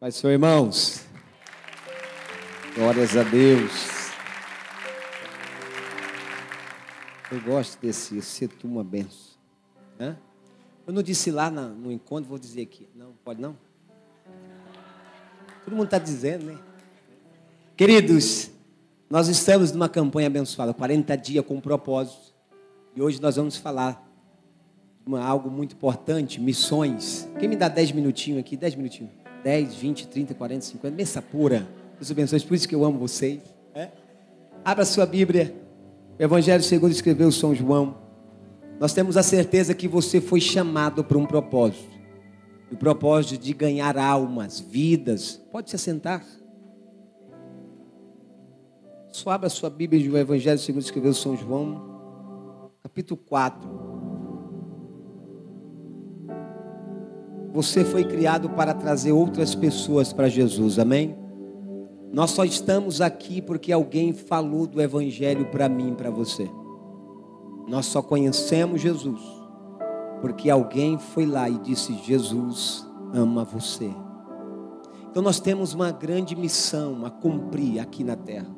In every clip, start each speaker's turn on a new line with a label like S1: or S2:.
S1: Pai, Senhor, irmãos. Glórias a Deus. Eu gosto desse ser tu uma benção. Hã? Eu não disse lá no encontro, vou dizer aqui. Não, pode não? Todo mundo está dizendo, né? Queridos, nós estamos numa campanha abençoada, 40 dias com propósito. E hoje nós vamos falar de uma, algo muito importante, missões. Quem me dá 10 minutinhos aqui? 10 minutinhos. 10, 20, 30, 40, 50, mesa pura. Deus abençoe, por isso que eu amo vocês. É? Abra sua Bíblia. O Evangelho segundo escreveu São João. Nós temos a certeza que você foi chamado para um propósito. O propósito de ganhar almas, vidas. Pode se assentar. Só abra sua Bíblia do Evangelho segundo escreveu São João, capítulo 4. Você foi criado para trazer outras pessoas para Jesus, amém? Nós só estamos aqui porque alguém falou do Evangelho para mim, para você. Nós só conhecemos Jesus porque alguém foi lá e disse: Jesus ama você. Então nós temos uma grande missão a cumprir aqui na terra.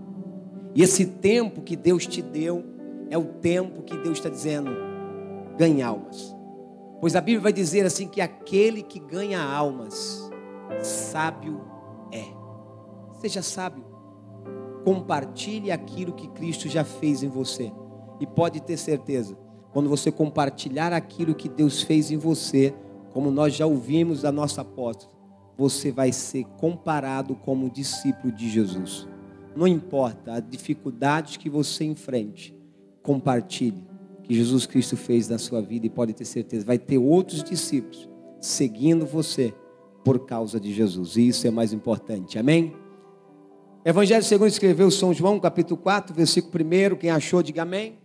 S1: E esse tempo que Deus te deu é o tempo que Deus está dizendo: ganhe almas. Pois a Bíblia vai dizer assim que aquele que ganha almas, sábio é. Seja sábio. Compartilhe aquilo que Cristo já fez em você. E pode ter certeza, quando você compartilhar aquilo que Deus fez em você, como nós já ouvimos da nossa apóstola, você vai ser comparado como discípulo de Jesus. Não importa a dificuldade que você enfrente, compartilhe que Jesus Cristo fez na sua vida e pode ter certeza, vai ter outros discípulos seguindo você por causa de Jesus. E isso é mais importante. Amém? Evangelho segundo escreveu São João, capítulo 4, versículo 1. Quem achou, diga amém.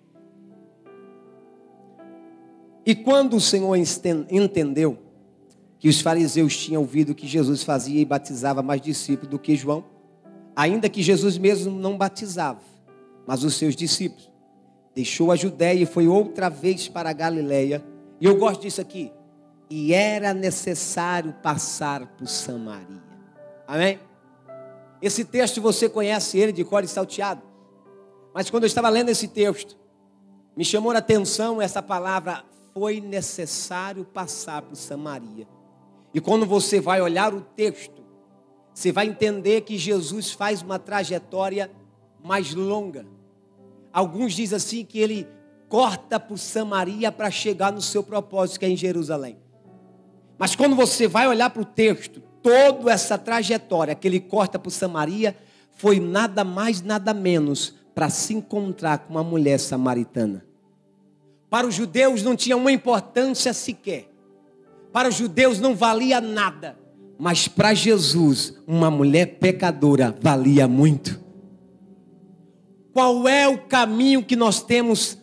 S1: E quando o Senhor entendeu que os fariseus tinham ouvido que Jesus fazia e batizava mais discípulos do que João, ainda que Jesus mesmo não batizava, mas os seus discípulos, deixou a Judéia e foi outra vez para a Galiléia. E eu gosto disso aqui. E era necessário passar por Samaria. Amém? Esse texto você conhece ele de cor e salteado. Mas quando eu estava lendo esse texto, me chamou a atenção essa palavra foi necessário passar por Samaria. E quando você vai olhar o texto, você vai entender que Jesus faz uma trajetória mais longa. Alguns dizem assim que ele corta por Samaria para chegar no seu propósito, que é em Jerusalém. Mas quando você vai olhar para o texto, toda essa trajetória que ele corta por Samaria foi nada mais, nada menos para se encontrar com uma mulher samaritana. Para os judeus não tinha uma importância sequer. Para os judeus não valia nada. Mas para Jesus, uma mulher pecadora valia muito. Qual é o caminho que nós temos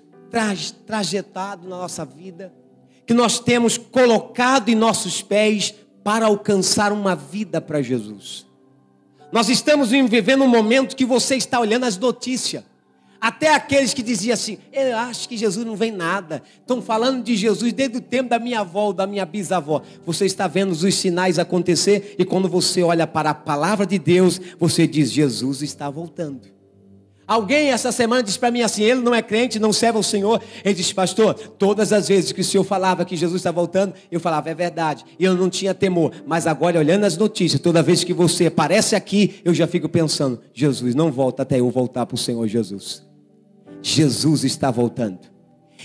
S1: trajetado na nossa vida? Que nós temos colocado em nossos pés para alcançar uma vida para Jesus? Nós estamos vivendo um momento que você está olhando as notícias. Até aqueles que diziam assim: Eu acho que Jesus não vem nada. Estão falando de Jesus desde o tempo da minha avó, da minha bisavó. Você está vendo os sinais acontecer e quando você olha para a palavra de Deus, você diz: Jesus está voltando. Alguém essa semana disse para mim assim: ele não é crente, não serve ao Senhor. Ele disse, pastor, todas as vezes que o Senhor falava que Jesus está voltando, eu falava, é verdade. E eu não tinha temor. Mas agora, olhando as notícias, toda vez que você aparece aqui, eu já fico pensando: Jesus não volta até eu voltar para o Senhor Jesus. Jesus está voltando.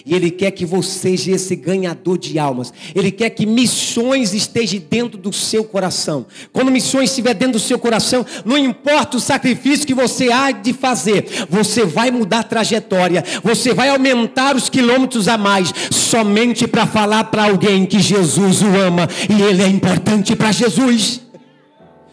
S1: E Ele quer que você seja esse ganhador de almas. Ele quer que missões estejam dentro do seu coração. Quando missões estiver dentro do seu coração, não importa o sacrifício que você há de fazer, você vai mudar a trajetória, você vai aumentar os quilômetros a mais, somente para falar para alguém que Jesus o ama e Ele é importante para Jesus.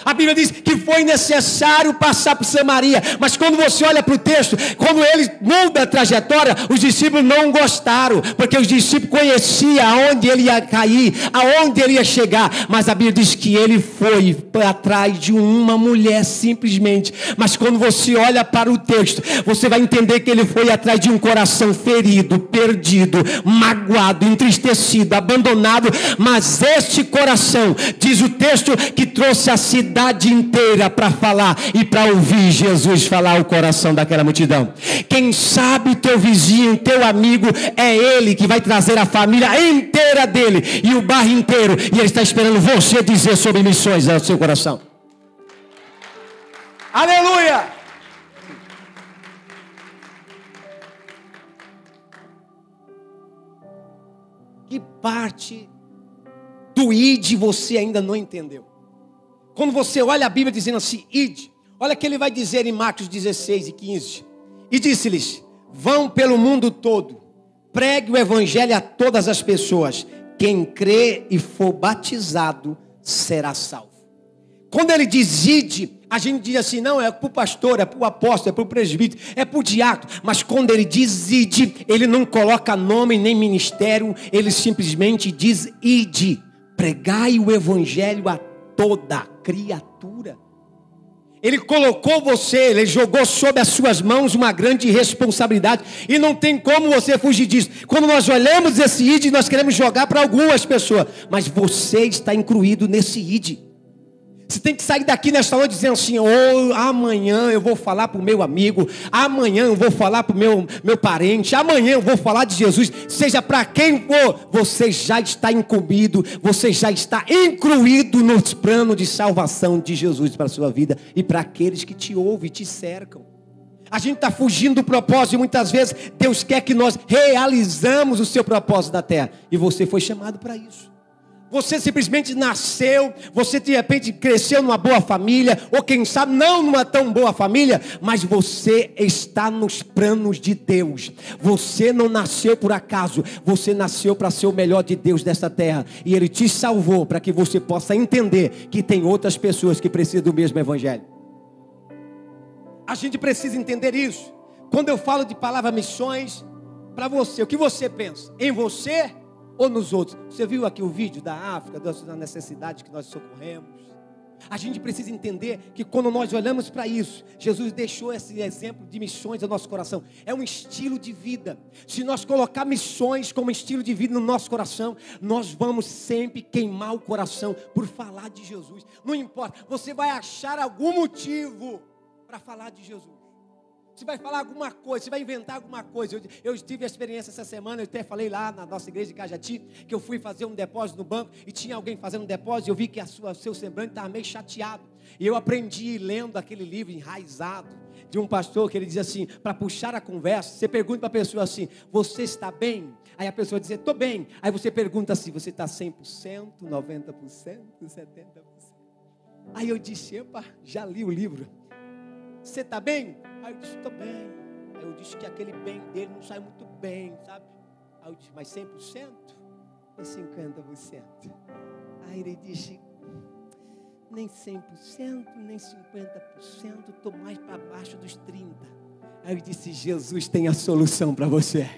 S1: A Bíblia diz que foi necessário passar por Samaria, mas quando você olha para o texto, quando ele muda a trajetória, os discípulos não gostaram, porque os discípulos conheciam aonde ele ia cair, aonde ele ia chegar, mas a Bíblia diz que ele foi atrás de uma mulher simplesmente. Mas quando você olha para o texto, você vai entender que ele foi atrás de um coração ferido, perdido, magoado, entristecido, abandonado, mas este coração, diz o texto, que trouxe a cidade cidade inteira para falar e para ouvir Jesus falar o coração daquela multidão. Quem sabe teu vizinho, teu amigo, é ele que vai trazer a família inteira dele e o bairro inteiro. E ele está esperando você dizer sobre missões ao seu coração. Aleluia! Que parte do id você ainda não entendeu? Quando você olha a Bíblia dizendo assim, id, olha que ele vai dizer em Marcos 16 e 15. E disse-lhes: Vão pelo mundo todo, pregue o evangelho a todas as pessoas. Quem crê e for batizado será salvo. Quando ele diz ide, a gente diz assim, não, é para o pastor, é para o apóstolo, é para o presbítero, é para o diácono. Mas quando ele diz ide, ele não coloca nome nem ministério, ele simplesmente diz ide. Pregai o evangelho a toda criatura. Ele colocou você, ele jogou sobre as suas mãos uma grande responsabilidade. E não tem como você fugir disso. Quando nós olhamos esse id, nós queremos jogar para algumas pessoas. Mas você está incluído nesse id. Você tem que sair daqui nesta noite dizendo assim: oh, amanhã eu vou falar para o meu amigo, amanhã eu vou falar para o meu, meu parente, amanhã eu vou falar de Jesus, seja para quem for, você já está incumbido, você já está incluído nos planos de salvação de Jesus para a sua vida e para aqueles que te ouvem e te cercam. A gente está fugindo do propósito e muitas vezes Deus quer que nós realizamos o seu propósito na terra. E você foi chamado para isso. Você simplesmente nasceu, você de repente cresceu numa boa família, ou quem sabe não numa tão boa família, mas você está nos planos de Deus. Você não nasceu por acaso, você nasceu para ser o melhor de Deus desta terra, e Ele te salvou para que você possa entender que tem outras pessoas que precisam do mesmo Evangelho. A gente precisa entender isso. Quando eu falo de palavra missões, para você, o que você pensa? Em você? Ou nos outros. Você viu aqui o vídeo da África, da necessidade que nós socorremos? A gente precisa entender que quando nós olhamos para isso, Jesus deixou esse exemplo de missões no nosso coração. É um estilo de vida. Se nós colocar missões como estilo de vida no nosso coração, nós vamos sempre queimar o coração por falar de Jesus. Não importa, você vai achar algum motivo para falar de Jesus. Você vai falar alguma coisa, você vai inventar alguma coisa. Eu, eu, tive a experiência essa semana, eu até falei lá na nossa igreja de Cajati, que eu fui fazer um depósito no banco e tinha alguém fazendo um depósito e eu vi que a sua, seu semblante estava meio chateado. E eu aprendi lendo aquele livro enraizado de um pastor que ele diz assim: para puxar a conversa, você pergunta para a pessoa assim: Você está bem? Aí a pessoa diz: Estou bem. Aí você pergunta assim: Você está 100%, 90%, 70%? Aí eu disse: Epa, já li o livro. Você está bem? Aí eu disse, bem. Aí eu disse que aquele bem dele não sai muito bem, sabe? Aí eu disse, mas 100% e 50%? Aí ele disse, nem 100%, nem 50%, estou mais para baixo dos 30%. Aí eu disse, Jesus tem a solução para você.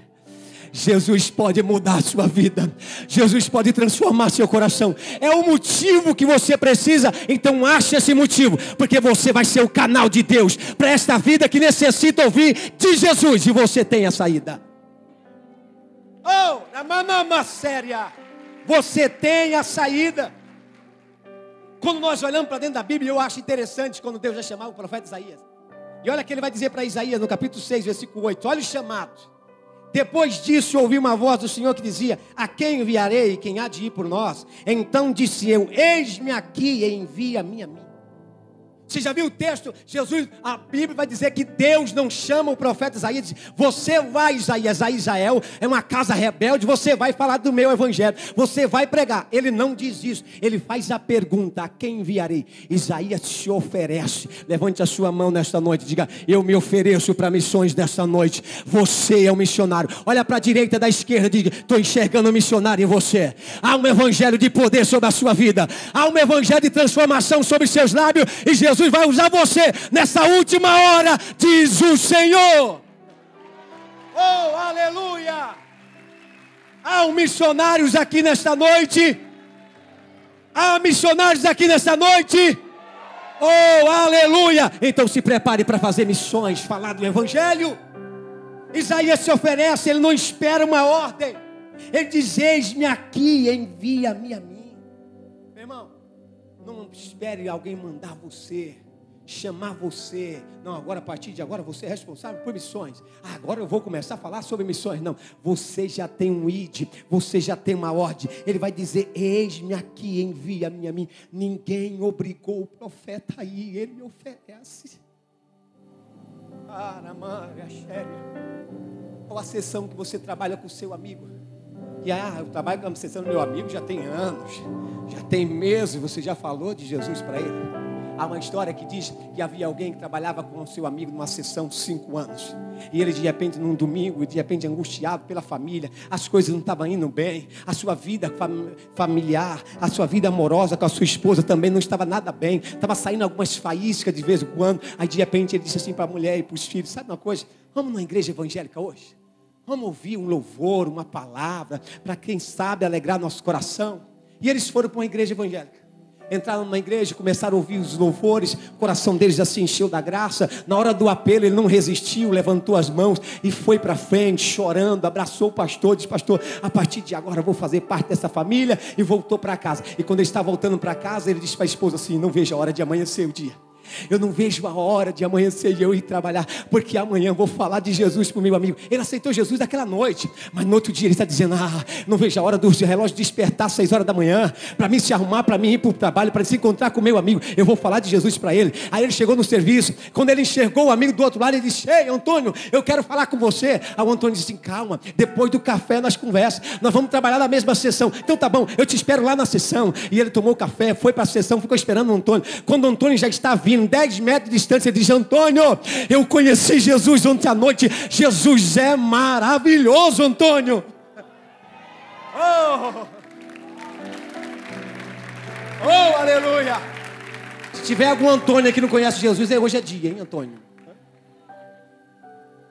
S1: Jesus pode mudar a sua vida. Jesus pode transformar seu coração. É o motivo que você precisa. Então ache esse motivo, porque você vai ser o canal de Deus para esta vida que necessita ouvir de Jesus e você tem a saída. Oh, na mamama séria. Você tem a saída. Quando nós olhamos para dentro da Bíblia, eu acho interessante quando Deus já chamava o profeta Isaías. E olha que ele vai dizer para Isaías no capítulo 6, versículo 8: Olha o chamado. Depois disso, ouvi uma voz do Senhor que dizia: A quem enviarei? Quem há de ir por nós? Então disse eu: Eis-me aqui, envia-me a mim. Você já viu o texto? Jesus, a Bíblia vai dizer que Deus não chama o profeta Isaías. Você vai, Isaías, a Israel é uma casa rebelde. Você vai falar do meu evangelho. Você vai pregar. Ele não diz isso. Ele faz a pergunta: a quem enviarei? Isaías se oferece. Levante a sua mão nesta noite. Diga: Eu me ofereço para missões nesta noite. Você é um missionário. Olha para a direita, da esquerda. Diga: Estou enxergando um missionário em você. Há um evangelho de poder sobre a sua vida. Há um evangelho de transformação sobre seus lábios. E Jesus Jesus vai usar você nessa última hora, diz o Senhor. Oh, aleluia! Há missionários aqui nesta noite. Há missionários aqui nesta noite. Oh, aleluia! Então se prepare para fazer missões, falar do Evangelho. Isaías se oferece, ele não espera uma ordem. Ele diz: Eis-me aqui, envia-me a mim. Meu irmão, Não espere alguém mandar você chamar você. Não, agora a partir de agora você é responsável por missões. Ah, agora eu vou começar a falar sobre missões. Não, você já tem um ID, você já tem uma ordem. Ele vai dizer: Eis-me aqui, envia-me a mim. Ninguém obrigou o profeta a ir, ele me oferece. Ah, Maria, Qual a sessão que você trabalha com o seu amigo? E ah, eu trabalho com a sessão do meu amigo já tem anos, já tem meses, você já falou de Jesus para ele. Há uma história que diz que havia alguém que trabalhava com o seu amigo numa sessão cinco anos. E ele de repente num domingo, de repente angustiado pela família, as coisas não estavam indo bem, a sua vida familiar, a sua vida amorosa com a sua esposa também não estava nada bem, estava saindo algumas faíscas de vez em quando. Aí de repente ele disse assim para a mulher e para os filhos: Sabe uma coisa? Vamos numa igreja evangélica hoje? Vamos ouvir um louvor, uma palavra, para quem sabe alegrar nosso coração. E eles foram para uma igreja evangélica entraram numa igreja, começaram a ouvir os louvores, o coração deles já se encheu da graça. Na hora do apelo, ele não resistiu, levantou as mãos e foi para frente, chorando, abraçou o pastor, disse: Pastor, a partir de agora vou fazer parte dessa família. E voltou para casa. E quando ele está voltando para casa, ele disse para a esposa assim: Não vejo a hora de amanhecer o dia. Eu não vejo a hora de amanhecer e eu ir trabalhar, porque amanhã vou falar de Jesus para o meu amigo. Ele aceitou Jesus naquela noite, mas no outro dia ele está dizendo: Ah, não vejo a hora do relógio despertar às seis horas da manhã, para mim se arrumar, para mim ir para o trabalho, para se encontrar com o meu amigo. Eu vou falar de Jesus para ele. Aí ele chegou no serviço, quando ele enxergou o amigo do outro lado, ele disse: Ei, Antônio, eu quero falar com você. Aí o Antônio disse: Calma, depois do café nós conversamos, nós vamos trabalhar na mesma sessão. Então tá bom, eu te espero lá na sessão. E ele tomou o café, foi para a sessão, ficou esperando o Antônio. Quando o Antônio já está vindo, 10 metros de distância, diz: Antônio, eu conheci Jesus ontem à noite. Jesus é maravilhoso, Antônio. Oh, oh aleluia. Se tiver algum Antônio que não conhece Jesus, é hoje é dia, hein, Antônio?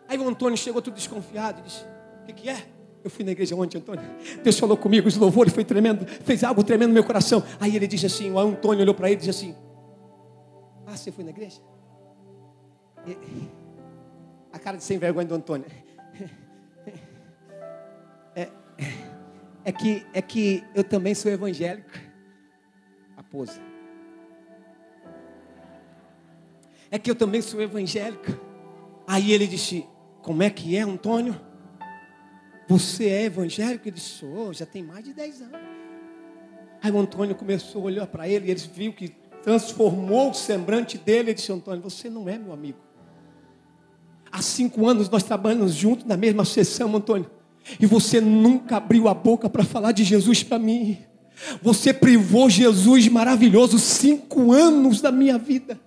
S1: Aí o Antônio chegou tudo desconfiado e disse: O que, que é? Eu fui na igreja ontem, Antônio. Deus falou comigo, os louvores foi tremendo, fez algo tremendo no meu coração. Aí ele disse assim: o Antônio olhou para ele e disse assim: Ah, você foi na igreja? A cara de sem vergonha do Antônio. É, é, que, é que eu também sou evangélico. A pose. É que eu também sou evangélico. Aí ele disse: Como é que é, Antônio? Você é evangélico? Ele disse: Sou, já tem mais de 10 anos. Aí o Antônio começou a olhar para ele e ele viu que transformou o semblante dele. Ele disse: Antônio, você não é meu amigo. Há cinco anos nós trabalhamos juntos na mesma sessão, Antônio. E você nunca abriu a boca para falar de Jesus para mim. Você privou Jesus maravilhoso cinco anos da minha vida.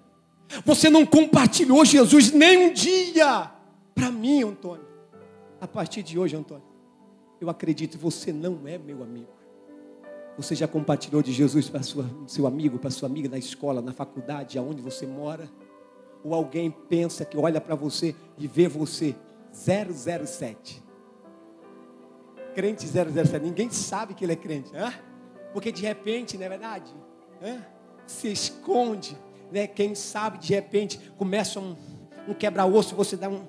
S1: Você não compartilhou Jesus nem um dia para mim, Antônio. A partir de hoje, Antônio, eu acredito você não é meu amigo. Você já compartilhou de Jesus para seu amigo, para sua amiga na escola, na faculdade, aonde você mora? ou alguém pensa que olha para você e vê você 007. Crente 007. Ninguém sabe que ele é crente. Hein? Porque de repente, não é verdade? Hein? Se esconde. Né? Quem sabe de repente começa um, um quebra-osso, você dá um.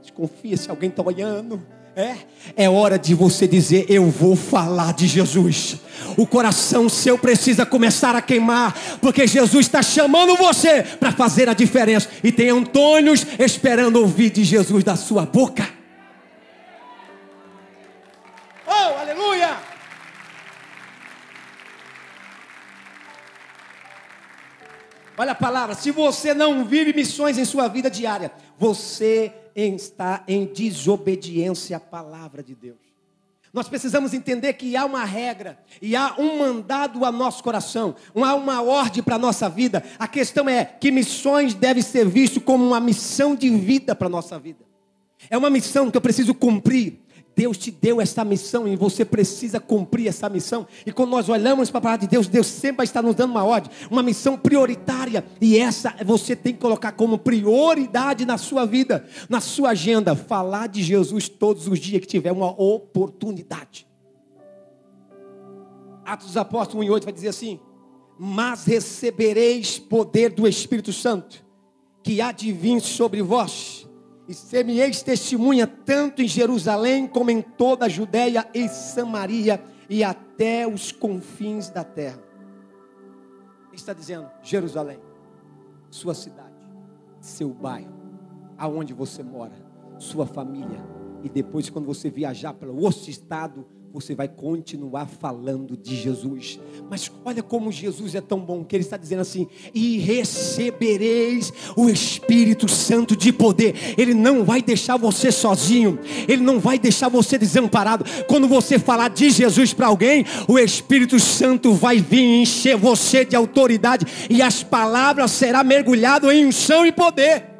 S1: Desconfia se alguém está olhando. É, é hora de você dizer: Eu vou falar de Jesus. O coração seu precisa começar a queimar, porque Jesus está chamando você para fazer a diferença. E tem Antônios esperando ouvir de Jesus da sua boca. Oh, aleluia! Olha a palavra: se você não vive missões em sua vida diária, você está em desobediência à palavra de Deus. Nós precisamos entender que há uma regra e há um mandado a nosso coração, há uma ordem para a nossa vida. A questão é que missões devem ser vistas como uma missão de vida para a nossa vida. É uma missão que eu preciso cumprir. Deus te deu essa missão e você precisa cumprir essa missão. E quando nós olhamos para a palavra de Deus, Deus sempre vai estar nos dando uma ordem, uma missão prioritária. E essa você tem que colocar como prioridade na sua vida, na sua agenda. Falar de Jesus todos os dias que tiver uma oportunidade. Atos dos Apóstolos 1 e 8 vai dizer assim: Mas recebereis poder do Espírito Santo, que há de vir sobre vós e ser-me-eis testemunha tanto em Jerusalém como em toda a Judéia e Samaria e até os confins da terra. Ele está dizendo: Jerusalém, sua cidade, seu bairro, aonde você mora, sua família. E depois, quando você viajar para outro estado, você vai continuar falando de Jesus. Mas olha como Jesus é tão bom, que Ele está dizendo assim: e recebereis o Espírito Santo de poder. Ele não vai deixar você sozinho, Ele não vai deixar você desamparado. Quando você falar de Jesus para alguém, o Espírito Santo vai vir encher você de autoridade, e as palavras serão mergulhadas em unção e poder.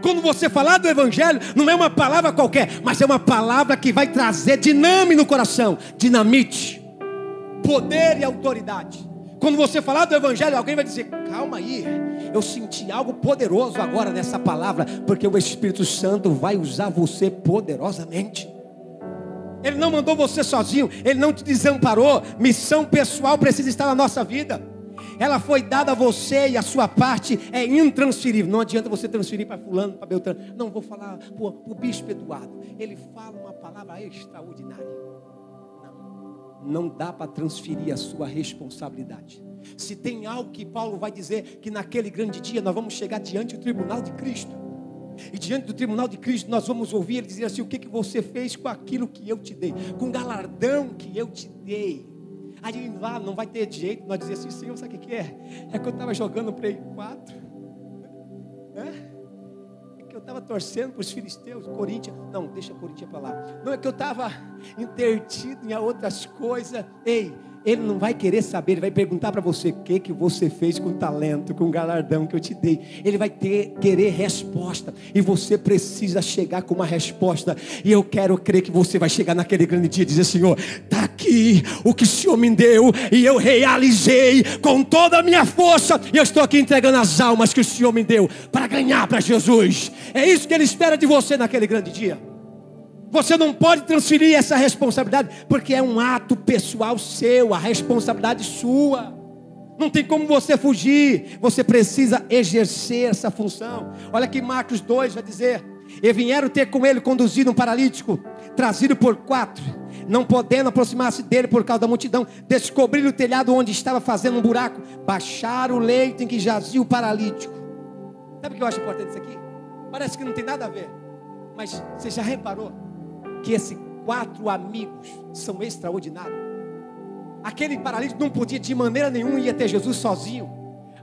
S1: Quando você falar do Evangelho, não é uma palavra qualquer, mas é uma palavra que vai trazer dinâmica no coração dinamite, poder e autoridade. Quando você falar do Evangelho, alguém vai dizer: calma aí, eu senti algo poderoso agora nessa palavra, porque o Espírito Santo vai usar você poderosamente. Ele não mandou você sozinho, ele não te desamparou. Missão pessoal precisa estar na nossa vida ela foi dada a você e a sua parte é intransferível. Não adianta você transferir para fulano, para Beltrano. Não, vou falar para o bispo Eduardo. Ele fala uma palavra extraordinária. Não, não dá para transferir a sua responsabilidade. Se tem algo que Paulo vai dizer que naquele grande dia nós vamos chegar diante do tribunal de Cristo. E diante do tribunal de Cristo nós vamos ouvir ele dizer assim: o que, que você fez com aquilo que eu te dei, com o galardão que eu te dei. Aí lá não vai ter jeito, nós dizer assim, Senhor, sabe o que é? É que eu estava jogando Play 4. É? é que eu estava torcendo para os filisteus, Corinthians. Não, deixa Corinthians para lá. Não, é que eu estava intertido em outras coisas. Ei, ele não vai querer saber, ele vai perguntar para você o que que você fez com o talento, com o galardão que eu te dei. Ele vai ter querer resposta e você precisa chegar com uma resposta. E eu quero crer que você vai chegar naquele grande dia e dizer: Senhor, tá aqui o que o Senhor me deu e eu realizei com toda a minha força. E eu estou aqui entregando as almas que o Senhor me deu para ganhar para Jesus. É isso que ele espera de você naquele grande dia. Você não pode transferir essa responsabilidade, porque é um ato pessoal seu, a responsabilidade sua. Não tem como você fugir, você precisa exercer essa função. Olha que Marcos 2 vai dizer: E vieram ter com ele conduzido um paralítico, trazido por quatro, não podendo aproximar-se dele por causa da multidão, descobriram o telhado onde estava fazendo um buraco, baixaram o leito em que jazia o paralítico. Sabe o que eu acho importante isso aqui? Parece que não tem nada a ver, mas você já reparou? Que esses quatro amigos são extraordinários. Aquele paralítico não podia de maneira nenhuma ir até Jesus sozinho,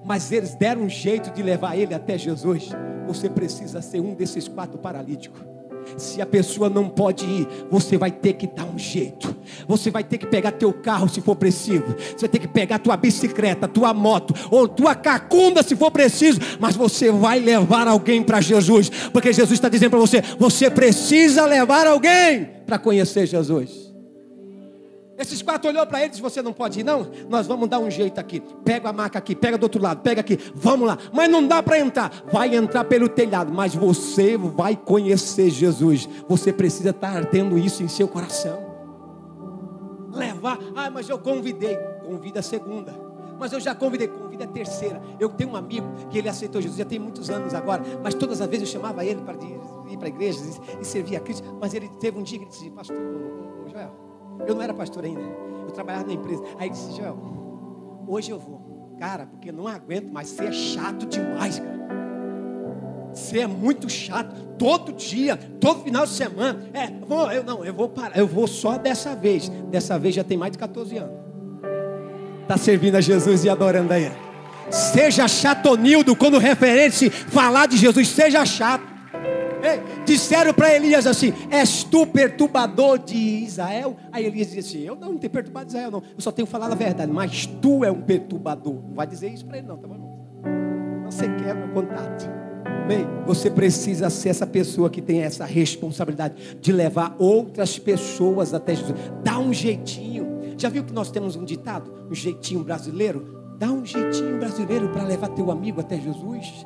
S1: mas eles deram um jeito de levar ele até Jesus. Você precisa ser um desses quatro paralíticos. Se a pessoa não pode ir, você vai ter que dar um jeito. Você vai ter que pegar teu carro se for preciso. Você vai ter que pegar tua bicicleta, tua moto ou tua cacunda se for preciso. Mas você vai levar alguém para Jesus, porque Jesus está dizendo para você: você precisa levar alguém para conhecer Jesus. Esses quatro olhou para ele e disse: Você não pode ir, não? Nós vamos dar um jeito aqui. Pega a maca aqui, pega do outro lado, pega aqui, vamos lá. Mas não dá para entrar. Vai entrar pelo telhado, mas você vai conhecer Jesus. Você precisa estar tendo isso em seu coração. Levar, ah, mas eu convidei. Convida a segunda. Mas eu já convidei, convida a terceira. Eu tenho um amigo que ele aceitou Jesus, já tem muitos anos agora, mas todas as vezes eu chamava ele para ir para a igreja e servir a Cristo. Mas ele teve um dia que ele disse: Pastor Joel. Eu não era pastor ainda. Eu trabalhava na empresa. Aí disse, Joel, hoje eu vou. Cara, porque não aguento mais. Você é chato demais, cara. Você é muito chato. Todo dia, todo final de semana. É, vou, eu não, eu vou parar. Eu vou só dessa vez. Dessa vez já tem mais de 14 anos. Está servindo a Jesus e adorando a Ele. Seja chatonildo quando referente falar de Jesus. Seja chato. Disseram para Elias assim: És tu perturbador de Israel? Aí Elias disse assim: Eu não tenho perturbado Israel, não. Eu só tenho falado a verdade, mas tu é um perturbador. Não vai dizer isso para ele, não, tá bom? Você quebra o contato. Bem, você precisa ser essa pessoa que tem essa responsabilidade de levar outras pessoas até Jesus. Dá um jeitinho. Já viu que nós temos um ditado? Um jeitinho brasileiro? Dá um jeitinho brasileiro para levar teu amigo até Jesus.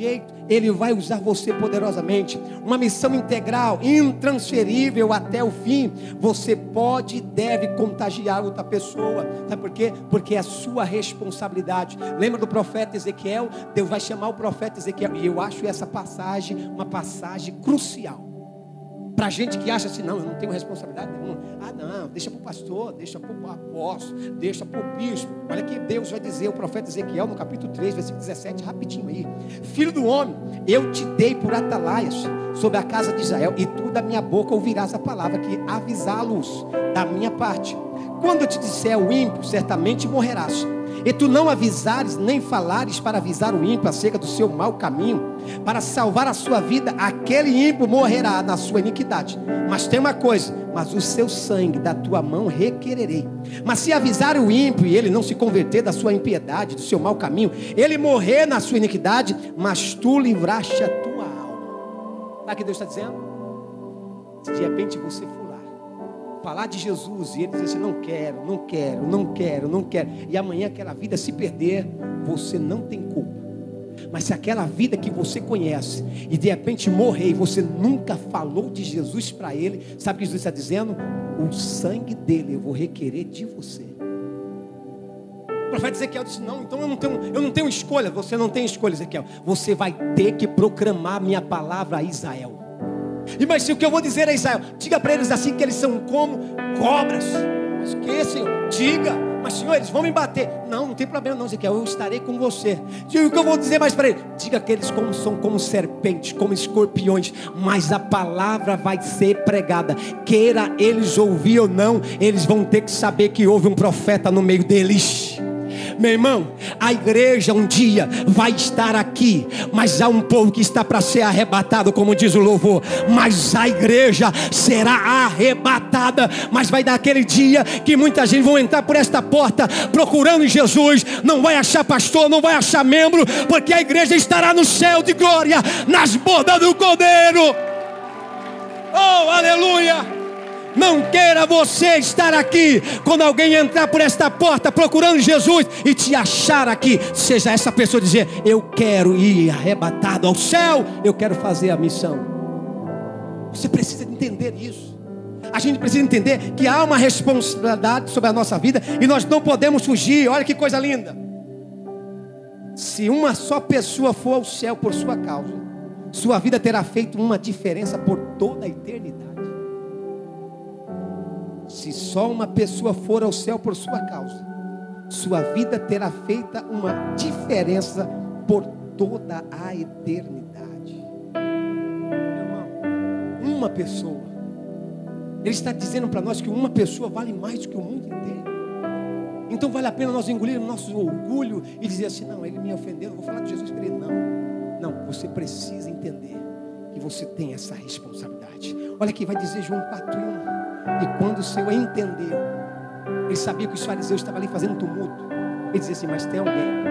S1: Jeito, Ele vai usar você poderosamente. Uma missão integral, intransferível até o fim. Você pode e deve contagiar outra pessoa. Sabe por quê? Porque é a sua responsabilidade. Lembra do profeta Ezequiel? Deus vai chamar o profeta Ezequiel. E eu acho essa passagem uma passagem crucial Para gente que acha assim, não, eu não tenho responsabilidade nenhuma. Ah, não, deixa para o pastor, deixa para o apóstolo, deixa para o bispo. Olha que Deus vai dizer, o profeta Ezequiel, no capítulo 3, versículo 17, rapidinho aí. Filho do homem, eu te dei por atalaias sobre a casa de Israel, e tu da minha boca ouvirás a palavra que avisá-los da minha parte. Quando eu te disser o ímpio, certamente morrerás e tu não avisares nem falares para avisar o ímpio acerca do seu mau caminho, para salvar a sua vida, aquele ímpio morrerá na sua iniquidade. Mas tem uma coisa: mas o seu sangue da tua mão requererei. Mas se avisar o ímpio e ele não se converter da sua impiedade, do seu mau caminho, ele morrer na sua iniquidade, mas tu livraste a tua alma. Sabe o que Deus está dizendo? Se de repente você for falar de Jesus e ele dizer assim: não quero, não quero, não quero, não quero, e amanhã aquela vida se perder, você não tem culpa. Mas se aquela vida que você conhece e de repente morrer e você nunca falou de Jesus para ele, sabe o que Jesus está dizendo? O sangue dele eu vou requerer de você. O profeta Ezequiel disse: Não, então eu não, tenho, eu não tenho escolha. Você não tem escolha, Ezequiel. Você vai ter que proclamar minha palavra a Israel. E mas se o que eu vou dizer a Israel, diga para eles assim que eles são como cobras. Mas que, Senhor? Diga. Mas, Senhor, eles vão me bater. Não, não tem problema não, Ezequiel. Eu estarei com você. E o que eu vou dizer mais para eles? Diga que eles como, são como serpentes, como escorpiões. Mas a palavra vai ser pregada. Queira eles ouvir ou não, eles vão ter que saber que houve um profeta no meio deles. Meu irmão, a igreja um dia vai estar aqui, mas há um povo que está para ser arrebatado, como diz o louvor. Mas a igreja será arrebatada, mas vai dar aquele dia que muita gente vão entrar por esta porta procurando Jesus, não vai achar pastor, não vai achar membro, porque a igreja estará no céu de glória, nas bodas do Cordeiro. Oh, aleluia! Não queira você estar aqui quando alguém entrar por esta porta procurando Jesus e te achar aqui. Seja essa pessoa dizer: Eu quero ir arrebatado ao céu, eu quero fazer a missão. Você precisa entender isso. A gente precisa entender que há uma responsabilidade sobre a nossa vida e nós não podemos fugir. Olha que coisa linda. Se uma só pessoa for ao céu por sua causa, sua vida terá feito uma diferença por toda a eternidade. Se só uma pessoa for ao céu por sua causa, sua vida terá feita uma diferença por toda a eternidade. Meu irmão, uma pessoa. Ele está dizendo para nós que uma pessoa vale mais do que o mundo inteiro. Então vale a pena nós engolirmos nosso orgulho e dizer assim: não, ele me ofendeu, eu vou falar de Jesus para ele. Não, não, você precisa entender que você tem essa responsabilidade. Olha aqui, vai dizer João 4,1. E quando o Senhor entendeu, ele sabia que os fariseus estavam ali fazendo tumulto. Ele dizia assim: Mas tem alguém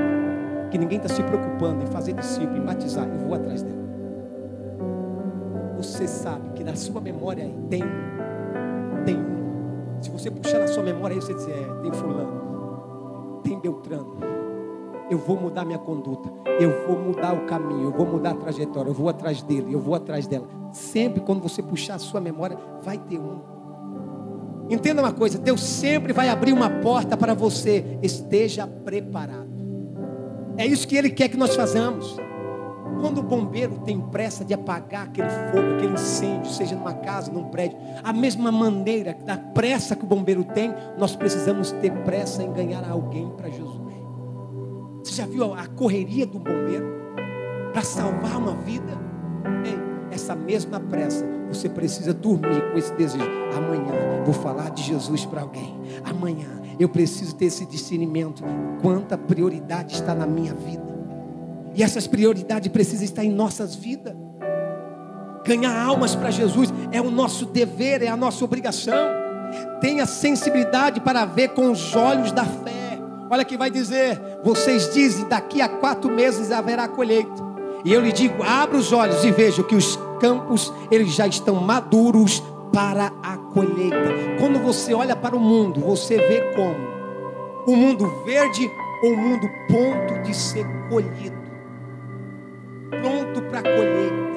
S1: que ninguém está se preocupando em fazer discípulo, em batizar, eu vou atrás dela. Você sabe que na sua memória tem um, tem um. Se você puxar na sua memória aí, você dizer: é, tem Fulano, tem Beltrano. Eu vou mudar minha conduta, eu vou mudar o caminho, eu vou mudar a trajetória, eu vou atrás dele, eu vou atrás dela. Sempre quando você puxar a sua memória, vai ter um. Entenda uma coisa: Deus sempre vai abrir uma porta para você. Esteja preparado. É isso que Ele quer que nós façamos. Quando o bombeiro tem pressa de apagar aquele fogo, aquele incêndio, seja numa casa, num prédio, a mesma maneira, da pressa que o bombeiro tem, nós precisamos ter pressa em ganhar alguém para Jesus. Você já viu a correria do bombeiro para salvar uma vida? Ei, essa mesma pressa, você precisa dormir com esse desejo. Amanhã vou falar de Jesus para alguém. Amanhã eu preciso ter esse discernimento. Quanta prioridade está na minha vida. E essas prioridades precisam estar em nossas vidas. Ganhar almas para Jesus é o nosso dever, é a nossa obrigação. Tenha sensibilidade para ver com os olhos da fé. Olha que vai dizer: vocês dizem, daqui a quatro meses haverá colheita. E eu lhe digo: abra os olhos e veja que os campos eles já estão maduros para a colheita. Quando você olha para o mundo, você vê como o mundo verde ou o mundo ponto de ser colhido, pronto para. Ei,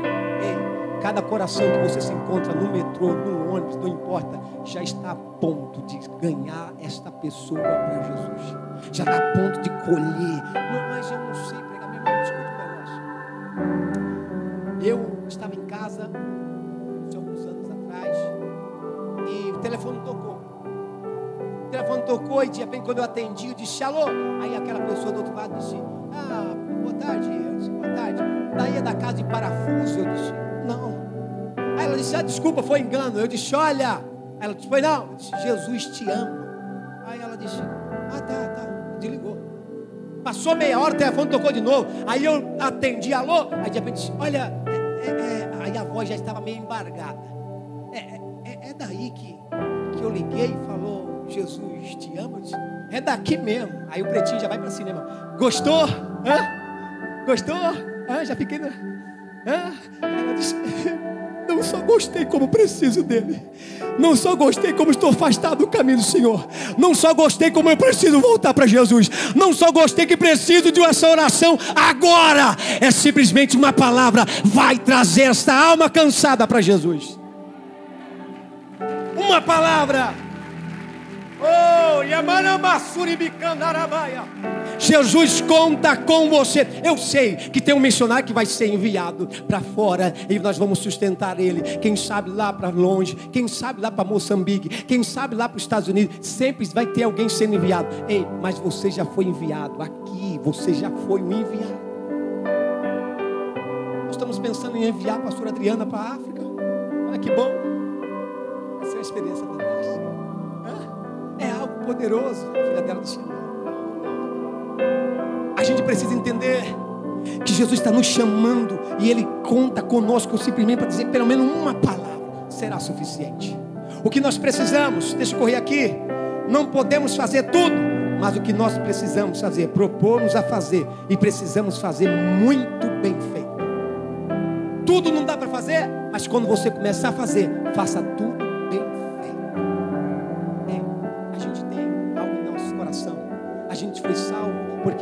S1: Cada coração que você se encontra no metrô, no ônibus, não importa, já está a ponto de ganhar esta pessoa para Jesus. Já está a ponto de colher. Não, mas eu não sei pregar, meu irmão, escuta um. Eu estava em casa, é alguns anos atrás, e o telefone tocou. O telefone tocou e de repente quando eu atendi, eu disse, alô, aí aquela pessoa do outro lado disse, ah, boa tarde, eu disse, boa tarde. Daí é da casa de parafuso, eu disse, não. Aí ela disse, ah, desculpa, foi engano. Eu disse, olha. Ela disse, foi não. Eu disse, Jesus te ama. Aí ela disse, ah, tá, tá. Desligou. Passou meia hora, o telefone tocou de novo. Aí eu atendi, alô. Aí de repente disse, olha, é, é, é. aí a voz já estava meio embargada. É, é, é daí que, que eu liguei e falou, Jesus te ama. Disse, é daqui mesmo. Aí o pretinho já vai para cinema. Gostou? Hã? Gostou? Hã? Já fiquei. Na... Hã? Ela. Não só gostei como preciso dele. Não só gostei como estou afastado do caminho do Senhor. Não só gostei como eu preciso voltar para Jesus. Não só gostei que preciso de uma oração agora. É simplesmente uma palavra vai trazer esta alma cansada para Jesus. Uma palavra. Oh, Jesus conta com você. Eu sei que tem um missionário que vai ser enviado para fora e nós vamos sustentar ele. Quem sabe lá para longe, quem sabe lá para Moçambique, quem sabe lá para os Estados Unidos. Sempre vai ter alguém sendo enviado. Ei, mas você já foi enviado aqui. Você já foi um enviado. Nós estamos pensando em enviar a pastora Adriana para a África. Olha que bom. Essa é uma experiência fantástica poderoso, filha dela disse: A gente precisa entender que Jesus está nos chamando e Ele conta conosco simplesmente para dizer pelo menos uma palavra será suficiente. O que nós precisamos, deixa eu correr aqui, não podemos fazer tudo, mas o que nós precisamos fazer, propor-nos a fazer e precisamos fazer muito bem feito. Tudo não dá para fazer, mas quando você começar a fazer, faça tudo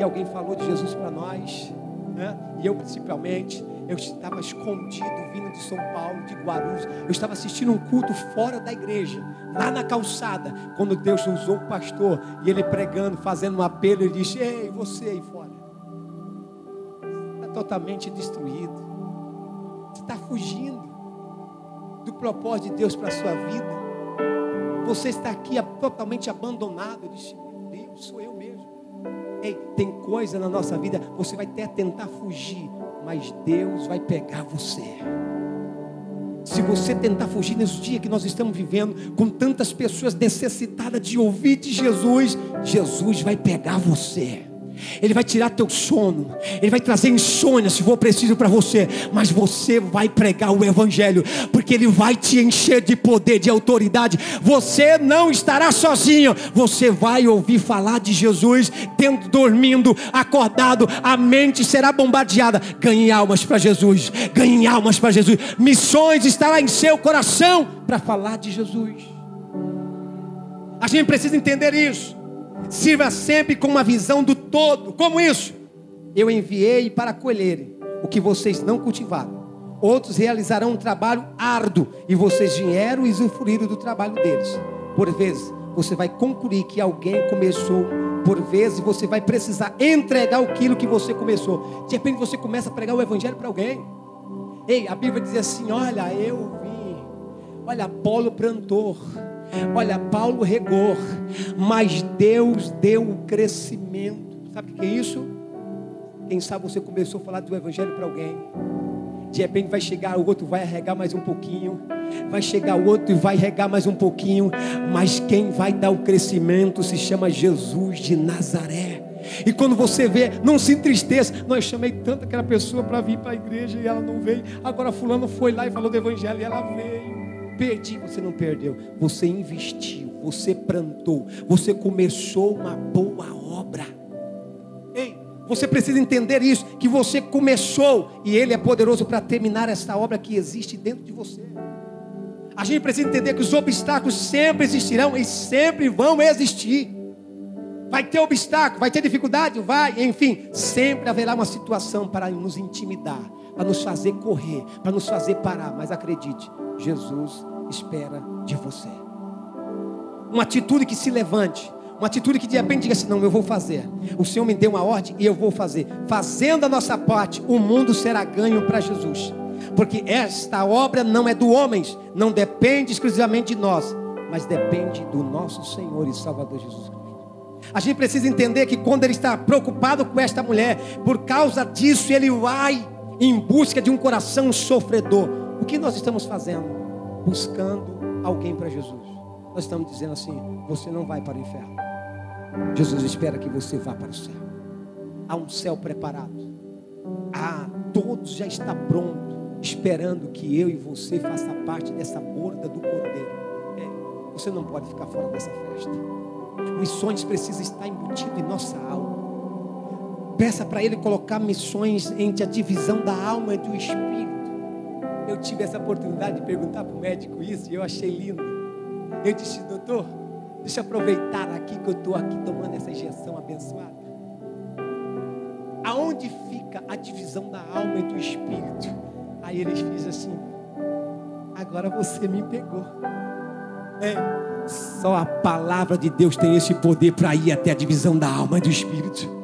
S1: porque alguém falou de Jesus para nós, né? e eu principalmente, eu estava escondido vindo de São Paulo, de Guarulhos, eu estava assistindo um culto fora da igreja, lá na calçada, quando Deus usou o pastor, e ele pregando, fazendo um apelo, ele disse: Ei, você aí fora, está totalmente destruído, você está fugindo do propósito de Deus para a sua vida, você está aqui totalmente abandonado. Eu disse: Meu Deus, sou eu Ei, tem coisa na nossa vida, você vai até tentar fugir, mas Deus vai pegar você. Se você tentar fugir nesse dia que nós estamos vivendo, com tantas pessoas necessitadas de ouvir de Jesus, Jesus vai pegar você. Ele vai tirar teu sono, Ele vai trazer insônia se for preciso para você, mas você vai pregar o Evangelho, porque Ele vai te encher de poder, de autoridade. Você não estará sozinho, você vai ouvir falar de Jesus, tendo dormindo, acordado, a mente será bombardeada. Ganhe almas para Jesus, ganhe almas para Jesus. Missões estará em seu coração para falar de Jesus. A gente precisa entender isso. Sirva sempre com uma visão do todo. Como isso? Eu enviei para colherem o que vocês não cultivaram. Outros realizarão um trabalho árduo e vocês vieram e usufruíram do trabalho deles. Por vezes, você vai concluir que alguém começou. Por vezes, você vai precisar entregar aquilo que você começou. De repente, você começa a pregar o evangelho para alguém. Ei, a Bíblia diz assim: Olha, eu vim. Olha, Apolo plantou. Olha, Paulo regou, mas Deus deu o crescimento. Sabe o que é isso? Quem sabe você começou a falar do Evangelho para alguém. De repente vai chegar o outro, vai regar mais um pouquinho. Vai chegar o outro e vai regar mais um pouquinho. Mas quem vai dar o crescimento se chama Jesus de Nazaré. E quando você vê, não se entristeça. Nós chamei tanto aquela pessoa para vir para a igreja e ela não veio. Agora fulano foi lá e falou do evangelho e ela veio perdi, você não perdeu. Você investiu, você plantou, você começou uma boa obra. Ei, você precisa entender isso, que você começou e Ele é poderoso para terminar essa obra que existe dentro de você. A gente precisa entender que os obstáculos sempre existirão e sempre vão existir. Vai ter obstáculo, vai ter dificuldade, vai, enfim, sempre haverá uma situação para nos intimidar, para nos fazer correr, para nos fazer parar. Mas acredite, Jesus espera de você. Uma atitude que se levante, uma atitude que de repente diga assim: não, eu vou fazer. O Senhor me deu uma ordem e eu vou fazer. Fazendo a nossa parte, o mundo será ganho para Jesus. Porque esta obra não é do homem, não depende exclusivamente de nós, mas depende do nosso Senhor e Salvador Jesus Cristo. A gente precisa entender que quando ele está preocupado com esta mulher, por causa disso ele vai em busca de um coração sofredor. O que nós estamos fazendo? Buscando alguém para Jesus. Nós estamos dizendo assim: você não vai para o inferno. Jesus espera que você vá para o céu. Há um céu preparado. Ah, todos já está pronto, esperando que eu e você faça parte dessa borda do cordeiro. É, você não pode ficar fora dessa festa. Missões precisam estar embutido em nossa alma. Peça para Ele colocar missões entre a divisão da alma e do espírito. Eu tive essa oportunidade de perguntar para o médico isso e eu achei lindo. Eu disse, doutor, deixa eu aproveitar aqui que eu estou aqui tomando essa injeção abençoada. Aonde fica a divisão da alma e do espírito? Aí eles fiz assim. Agora você me pegou. É, só a palavra de Deus tem esse poder para ir até a divisão da alma e do espírito.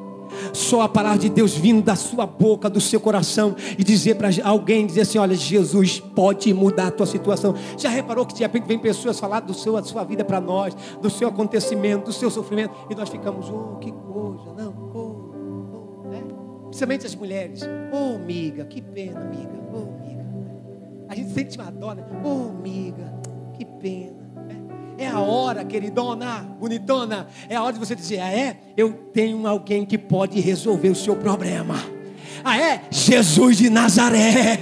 S1: Só a palavra de Deus vindo da sua boca, do seu coração e dizer para alguém, dizer assim, olha, Jesus pode mudar a tua situação. Já reparou que de repente vem pessoas falar do seu, da sua vida para nós, do seu acontecimento, do seu sofrimento e nós ficamos, oh, que coisa, não, oh, oh, né? Principalmente as mulheres, oh, amiga, que pena, amiga, oh, amiga. A gente sente uma dó? Oh, amiga, que pena. É a hora, queridona, bonitona, é a hora de você dizer: ah, é? Eu tenho alguém que pode resolver o seu problema. Ah, é? Jesus de Nazaré.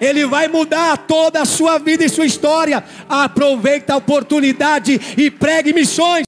S1: Ele vai mudar toda a sua vida e sua história. Aproveita a oportunidade e pregue missões.